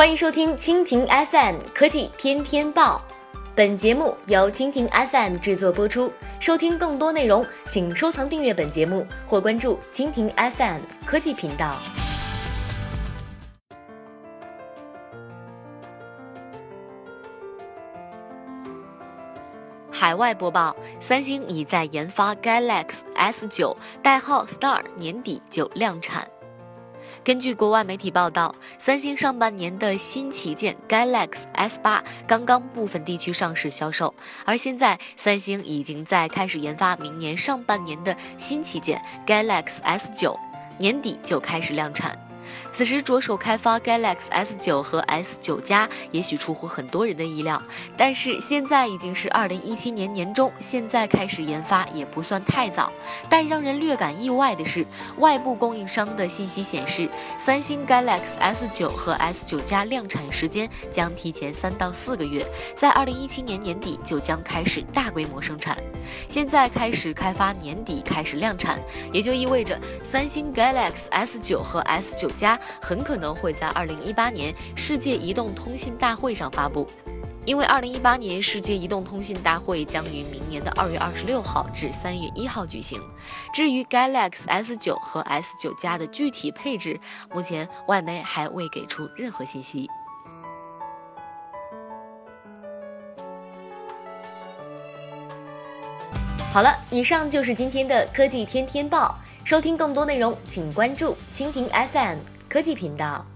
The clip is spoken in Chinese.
欢迎收听蜻蜓 FM 科技天天报，本节目由蜻蜓 FM 制作播出。收听更多内容，请收藏订阅本节目或关注蜻蜓 FM 科技频道。海外播报：三星已在研发 Galaxy S9，代号 Star，年底就量产。根据国外媒体报道，三星上半年的新旗舰 Galaxy S 八刚刚部分地区上市销售，而现在三星已经在开始研发明年上半年的新旗舰 Galaxy S 九年底就开始量产。此时着手开发 Galaxy S9 和 S9 加，也许出乎很多人的意料。但是现在已经是二零一七年年中，现在开始研发也不算太早。但让人略感意外的是，外部供应商的信息显示，三星 Galaxy S9 和 S9 加量产时间将提前三到四个月，在二零一七年年底就将开始大规模生产。现在开始开发，年底开始量产，也就意味着三星 Galaxy S9 和 S9 加很可能会在二零一八年世界移动通信大会上发布，因为二零一八年世界移动通信大会将于明年的二月二十六号至三月一号举行。至于 Galaxy S9 和 S9 加的具体配置，目前外媒还未给出任何信息。好了，以上就是今天的科技天天报。收听更多内容，请关注蜻蜓 FM 科技频道。